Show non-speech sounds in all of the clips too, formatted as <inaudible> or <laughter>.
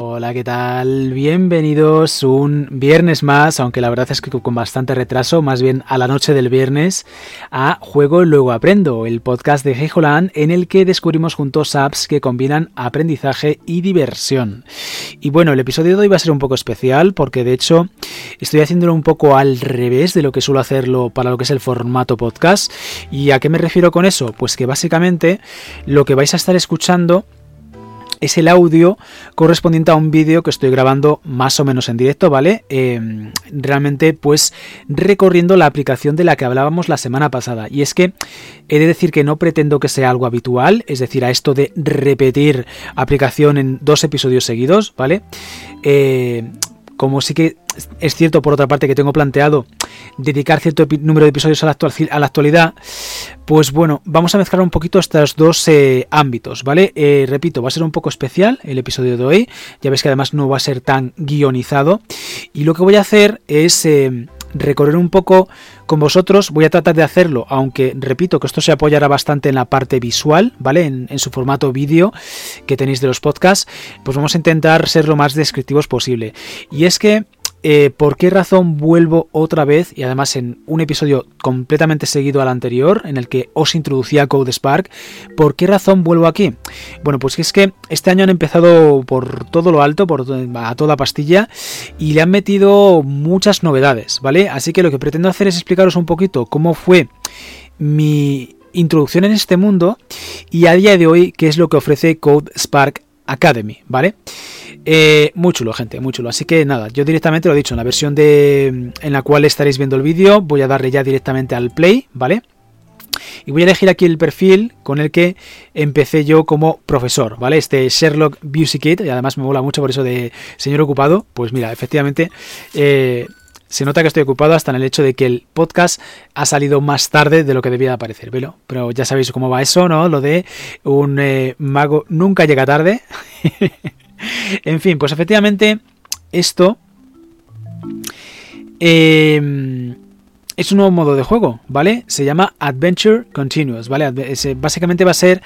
Hola, ¿qué tal? Bienvenidos un viernes más, aunque la verdad es que con bastante retraso, más bien a la noche del viernes, a Juego Luego Aprendo, el podcast de Hejolan en el que descubrimos juntos apps que combinan aprendizaje y diversión. Y bueno, el episodio de hoy va a ser un poco especial porque de hecho estoy haciéndolo un poco al revés de lo que suelo hacerlo para lo que es el formato podcast. ¿Y a qué me refiero con eso? Pues que básicamente lo que vais a estar escuchando es el audio correspondiente a un vídeo que estoy grabando más o menos en directo, ¿vale? Em, realmente pues recorriendo la aplicación de la que hablábamos la semana pasada. Y es que he de decir que no pretendo que sea algo habitual, es decir, a esto de repetir aplicación en dos episodios seguidos, ¿vale? Eh, como sí que es cierto, por otra parte, que tengo planteado dedicar cierto número de episodios a la, actualidad, pues bueno, vamos a mezclar un poquito estos dos eh, ámbitos, ¿vale? Eh, repito, va a ser un poco especial el episodio de hoy, ya ves que además no va a ser tan guionizado, y lo que voy a hacer es eh, recorrer un poco con vosotros. Voy a tratar de hacerlo, aunque repito que esto se apoyará bastante en la parte visual, ¿vale? En, su formato vídeo que tenéis de los podcasts. Pues vamos a intentar ser lo más descriptivos posible. Y es que eh, ¿Por qué razón vuelvo otra vez y además en un episodio completamente seguido al anterior en el que os introducía CodeSpark? ¿Por qué razón vuelvo aquí? Bueno, pues es que este año han empezado por todo lo alto, por a toda pastilla y le han metido muchas novedades, ¿vale? Así que lo que pretendo hacer es explicaros un poquito cómo fue mi introducción en este mundo y a día de hoy qué es lo que ofrece CodeSpark Academy, ¿vale? Eh, muy chulo, gente, muy chulo. Así que nada, yo directamente lo he dicho, en la versión de en la cual estaréis viendo el vídeo, voy a darle ya directamente al play, ¿vale? Y voy a elegir aquí el perfil con el que empecé yo como profesor, ¿vale? Este Sherlock Busy Kit, y además me mola mucho por eso de señor ocupado. Pues mira, efectivamente, eh, se nota que estoy ocupado hasta en el hecho de que el podcast ha salido más tarde de lo que debía aparecer, ¿velo? Pero ya sabéis cómo va eso, ¿no? Lo de un eh, mago nunca llega tarde. <laughs> <laughs> en fin, pues efectivamente esto em, es un nuevo modo de juego, ¿vale? Se llama Adventure Continuous, ¿vale? Básicamente va a ser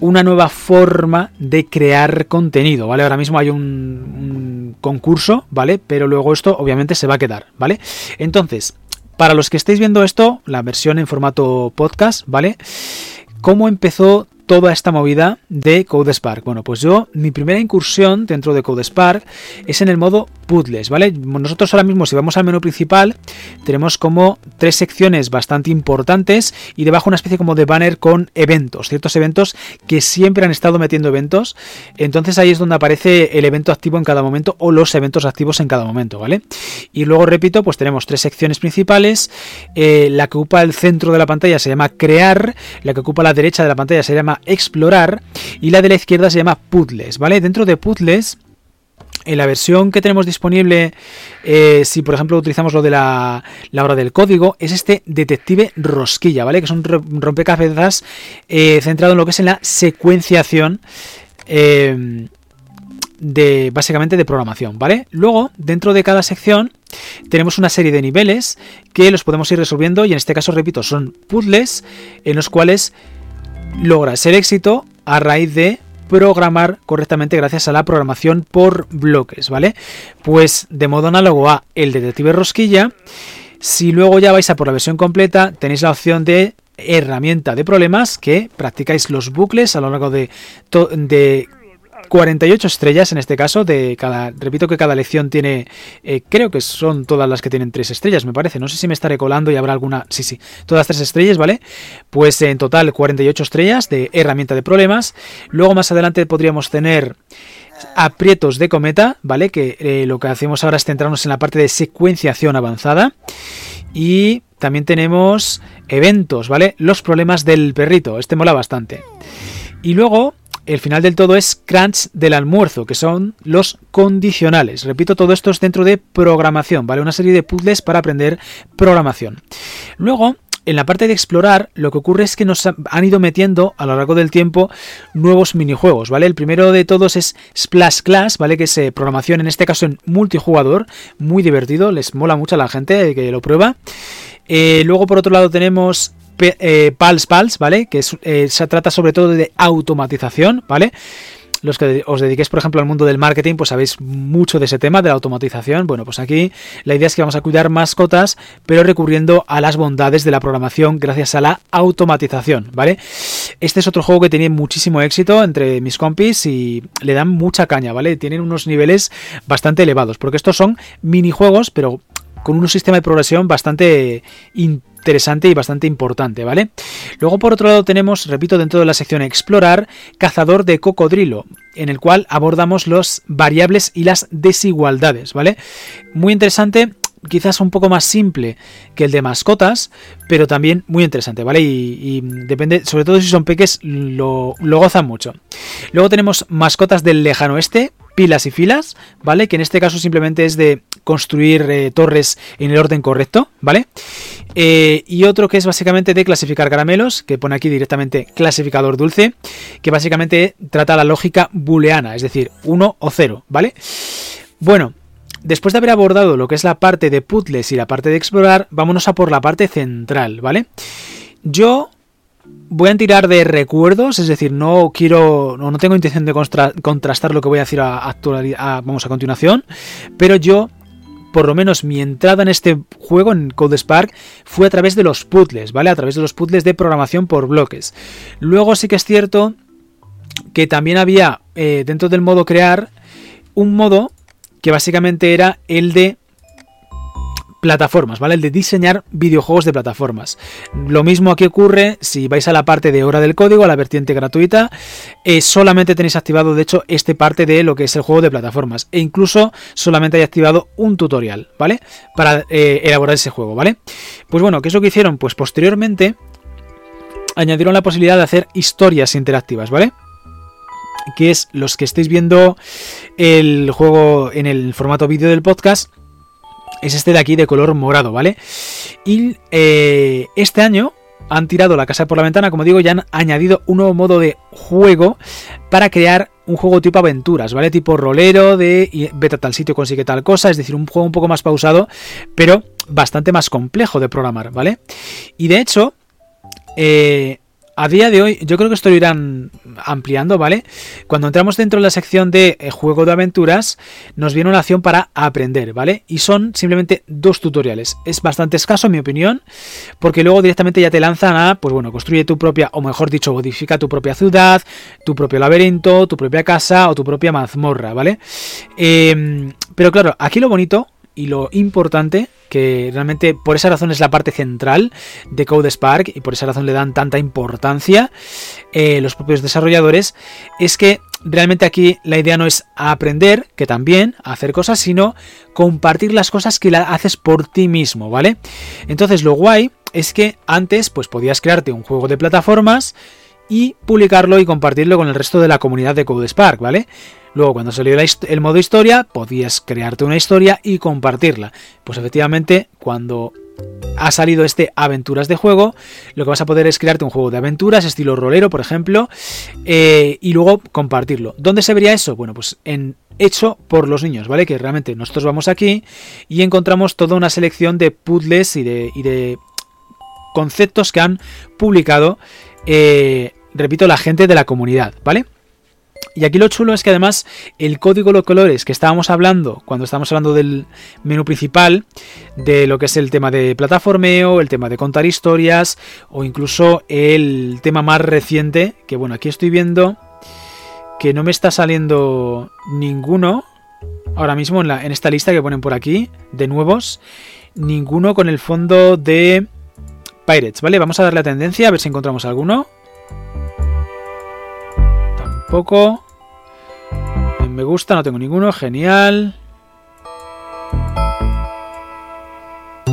una nueva forma de crear contenido, ¿vale? Ahora mismo hay un, concurso, ¿vale? Pero luego esto obviamente se va a quedar, ¿vale? Entonces, para los que estéis viendo esto, la versión en formato podcast, ¿vale? ¿Cómo empezó toda esta movida de CodeSpark? Bueno, pues yo, mi primera incursión dentro de CodeSpark es en el modo puzzles, ¿vale? Nosotros ahora mismo, si vamos al menú principal, tenemos como tres secciones bastante importantes y debajo una especie como de banner con eventos, ciertos eventos que siempre han estado metiendo eventos. Entonces ahí es donde aparece el evento activo en cada momento o los eventos activos en cada momento, ¿vale? Y luego repito, pues tenemos tres secciones principales. Eh, la que ocupa el centro de la pantalla se llama crear, la que ocupa la derecha de la pantalla se llama explorar y la de la izquierda se llama puzzles, ¿vale? Dentro de puzzles en la versión que tenemos disponible, eh, si por ejemplo utilizamos lo de la, hora del código, es este detective rosquilla, ¿vale? Que es un rompecabezas eh, centrado en lo que es en la secuenciación eh, de básicamente de programación, ¿vale? Luego, dentro de cada sección, tenemos una serie de niveles que los podemos ir resolviendo y en este caso, repito, son puzzles en los cuales logras el éxito a raíz de programar correctamente gracias a la programación por bloques, ¿vale? Pues de modo análogo a el detective rosquilla, si luego ya vais a por la versión completa, tenéis la opción de herramienta de problemas que practicáis los bucles a lo largo de, de 48 estrellas en este caso, de cada, repito que cada lección tiene, eh, creo que son todas las que tienen tres estrellas, me parece, no sé si me estaré colando y habrá alguna, sí, sí, todas tres estrellas, ¿vale? Pues en total 48 estrellas de herramienta de problemas, luego más adelante podríamos tener aprietos de cometa, ¿vale? Que eh, lo que hacemos ahora es centrarnos en la parte de secuenciación avanzada y también tenemos eventos, ¿vale? Los problemas del perrito, este mola bastante. Y luego el final del todo es crunch del almuerzo, que son los condicionales. Repito, todo esto es dentro de programación, ¿vale? Una serie de puzzles para aprender programación. Luego, en la parte de explorar, lo que ocurre es que nos han ido metiendo a lo largo del tiempo nuevos minijuegos, ¿vale? El primero de todos es Splash Class, ¿vale? Que es eh, programación, en este caso en multijugador, muy divertido, les mola mucho a la gente que lo prueba. Eh, luego, por otro lado, tenemos eh, Pals Pals, ¿vale? Que eh, se trata sobre todo de automatización, ¿vale? los que os dediquéis, por ejemplo, al mundo del marketing, pues sabéis mucho de ese tema, de la automatización. Bueno, pues aquí la idea es que vamos a cuidar mascotas, pero recurriendo a las bondades de la programación gracias a la automatización, ¿vale? Este es otro juego que tiene muchísimo éxito entre mis compis y le dan mucha caña, ¿vale? Tienen unos niveles bastante elevados, porque estos son minijuegos, pero con un sistema de progresión bastante interesante y bastante importante, ¿vale? Luego por otro lado tenemos, repito, dentro de la sección explorar, cazador de cocodrilo, en el cual abordamos las variables y las desigualdades, ¿vale? Muy interesante, quizás un poco más simple que el de mascotas, pero también muy interesante, ¿vale? Y, depende, sobre todo si son peques, lo, gozan mucho. Luego tenemos mascotas del lejano oeste, pilas y filas, ¿vale? Que en este caso simplemente es de construir eh, torres en el orden correcto, ¿vale? Eh, y otro que es básicamente de clasificar caramelos, que pone aquí directamente clasificador dulce, que básicamente trata la lógica booleana, es decir, 1 o 0, ¿vale? Bueno, después de haber abordado lo que es la parte de puzzles y la parte de explorar, vámonos a por la parte central, ¿vale? Yo voy a tirar de recuerdos, es decir, no quiero, no, tengo intención de contrastar lo que voy a decir a, vamos a continuación, pero yo, por lo menos mi entrada en este juego, en CodeSpark, fue a través de los puzzles, ¿vale? A través de los puzzles de programación por bloques. Luego sí que es cierto que también había eh, dentro del modo crear un modo que básicamente era el de plataformas, ¿vale? El de diseñar videojuegos de plataformas. Lo mismo aquí ocurre si vais a la parte de hora del código, a la vertiente gratuita, eh, solamente tenéis activado, de hecho, este parte de lo que es el juego de plataformas. E incluso solamente hay activado un tutorial, ¿vale? Para eh, elaborar ese juego, ¿vale? Pues bueno, ¿qué es lo que hicieron? Pues posteriormente añadieron la posibilidad de hacer historias interactivas, ¿vale? Que es los que estéis viendo el juego en el formato vídeo del podcast es este de aquí de color morado, ¿vale? Y eh, este año han tirado la casa por la ventana, como digo, ya han añadido un nuevo modo de juego para crear un juego tipo aventuras, ¿vale? Tipo rolero de vete a tal sitio, consigue tal cosa, es decir, un juego un poco más pausado, pero bastante más complejo de programar, ¿vale? Y de hecho, eh, a día de hoy, yo creo que esto lo irán ampliando, ¿vale? Cuando entramos dentro de la sección de eh, juego de aventuras, nos viene una acción para aprender, ¿vale? Y son simplemente dos tutoriales. Es bastante escaso, en mi opinión, porque luego directamente ya te lanzan a, pues bueno, construye tu propia, o mejor dicho, modifica tu propia ciudad, tu propio laberinto, tu propia casa o tu propia mazmorra, ¿vale? Em, pero claro, aquí lo bonito y lo importante que realmente por esa razón es la parte central de CodeSpark y por esa razón le dan tanta importancia eh, los propios desarrolladores, es que realmente aquí la idea no es aprender, que también, hacer cosas, sino compartir las cosas que la haces por ti mismo, ¿vale? Entonces lo guay es que antes pues podías crearte un juego de plataformas y publicarlo y compartirlo con el resto de la comunidad de CodeSpark, ¿vale? Luego, cuando salió el modo historia, podías crearte una historia y compartirla. Pues efectivamente, cuando ha salido este aventuras de juego, lo que vas a poder es crearte un juego de aventuras, estilo rolero, por ejemplo, eh, y luego compartirlo. ¿Dónde se vería eso? Bueno, pues en hecho por los niños, ¿vale? Que realmente nosotros vamos aquí y encontramos toda una selección de puzzles y de, de conceptos que han publicado, eh, repito, la gente de la comunidad, ¿vale? Y aquí lo chulo es que además el código de colores que estábamos hablando cuando estábamos hablando del menú principal, de lo que es el tema de plataformeo, el tema de contar historias o incluso el tema más reciente, que bueno, aquí estoy viendo que no me está saliendo ninguno ahora mismo en esta lista que ponen por aquí de nuevos, ninguno con el fondo de Pirates, ¿vale? Vamos a darle a tendencia a ver si encontramos alguno poco. Me gusta, no tengo ninguno. Genial.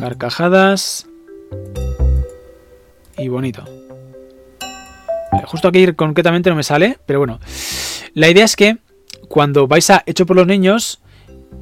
Carcajadas. Y bonito. justo aquí concretamente no me sale, pero bueno. La idea es que cuando vais a hecho por los niños,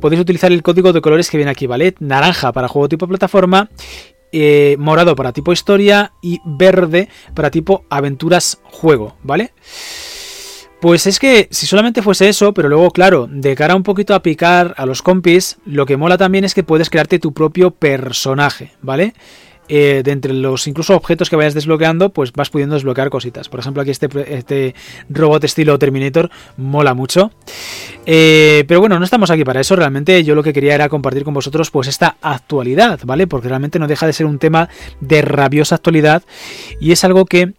podéis utilizar el código de colores que viene aquí, ¿vale? Naranja para juego tipo plataforma, eh, morado para tipo historia y verde para tipo aventuras juego, ¿vale? Pues es que si solamente fuese eso, pero luego, claro, de cara un poquito a picar a los compis, lo que mola también es que puedes crearte tu propio personaje, ¿vale? eh, de entre los incluso objetos que vayas desbloqueando, pues vas pudiendo desbloquear cositas. Por ejemplo, aquí este, este robot estilo Terminator mola mucho. Eh, pero bueno, no estamos aquí para eso. Realmente yo lo que quería era compartir con vosotros pues esta actualidad, ¿vale? Porque realmente no deja de ser un tema de rabiosa actualidad y es algo que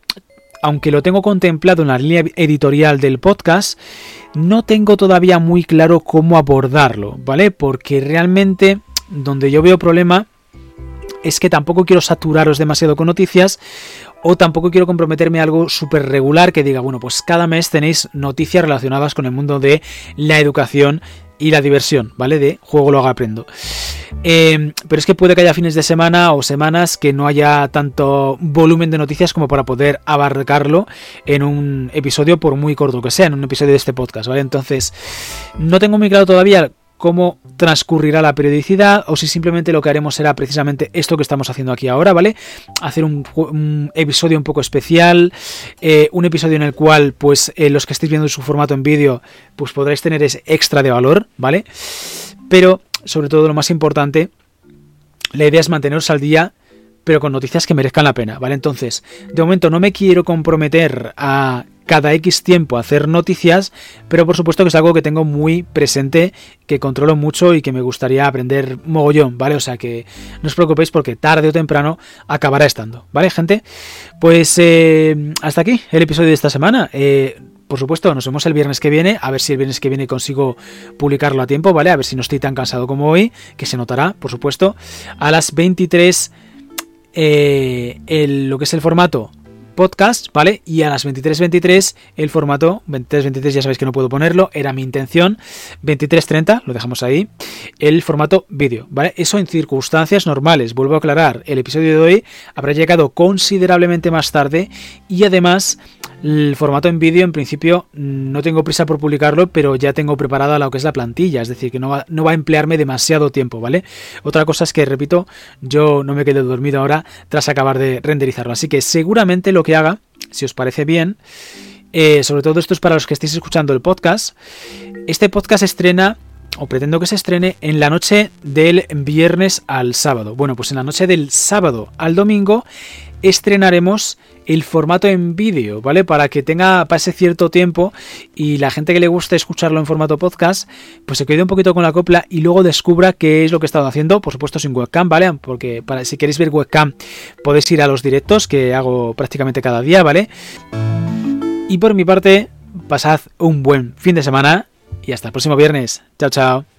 aunque lo tengo contemplado en la línea editorial del podcast, no tengo todavía muy claro cómo abordarlo, ¿vale? Porque realmente donde yo veo problema es que tampoco quiero saturaros demasiado con noticias o tampoco quiero comprometerme a algo súper regular que diga, bueno, pues cada mes tenéis noticias relacionadas con el mundo de la educación y la diversión, ¿vale? De juego lo hago aprendo. Em, pero es que puede que haya fines de semana o semanas que no haya tanto volumen de noticias como para poder abarcarlo en un episodio, por muy corto que sea, en un episodio de este podcast, ¿vale? Entonces, no tengo muy claro todavía cómo transcurrirá la periodicidad o si simplemente lo que haremos será precisamente esto que estamos haciendo aquí ahora, ¿vale? Hacer un, episodio un poco especial, eh, un episodio en el cual pues eh, los que estéis viendo su formato en vídeo pues podréis tener ese extra de valor, ¿vale? Pero sobre todo lo más importante, la idea es manteneros al día pero con noticias que merezcan la pena, ¿vale? Entonces, de momento no me quiero comprometer a cada X tiempo hacer noticias, pero por supuesto que es algo que tengo muy presente, que controlo mucho y que me gustaría aprender mogollón, ¿vale? O sea que no os preocupéis porque tarde o temprano acabará estando, ¿vale, gente? Pues eh, hasta aquí el episodio de esta semana. Eh, por supuesto, nos vemos el viernes que viene, a ver si el viernes que viene consigo publicarlo a tiempo, ¿vale? A ver si no estoy tan cansado como hoy, que se notará, por supuesto, a las 23, eh, lo que es el formato podcast, ¿vale? Y a las 23.23 el formato, 23.23 ya sabéis que no puedo ponerlo, era mi intención, 23.30, lo dejamos ahí, el formato vídeo, ¿vale? Eso en circunstancias normales, vuelvo a aclarar, el episodio de hoy habrá llegado considerablemente más tarde y además el formato en vídeo, en principio, no tengo prisa por publicarlo, pero ya tengo preparada lo que es la plantilla, es decir, que no va, no va a emplearme demasiado tiempo, ¿vale? Otra cosa es que, repito, yo no me quedé dormido ahora tras acabar de renderizarlo, así que seguramente lo que haga, si os parece bien, eh, sobre todo esto es para los que estéis escuchando el podcast, este podcast estrena o pretendo que se estrene en la noche del viernes al sábado. Bueno, pues en la noche del sábado al domingo estrenaremos el formato en vídeo, ¿vale? Para que tenga, pase cierto tiempo y la gente que le guste escucharlo en formato podcast, pues se quede un poquito con la copla y luego descubra qué es lo que he estado haciendo, por supuesto sin webcam, ¿vale? Porque si queréis ver webcam podéis ir a los directos que hago prácticamente cada día, ¿vale? Y por mi parte, pasad un buen fin de semana y hasta el próximo viernes. Chao, chao.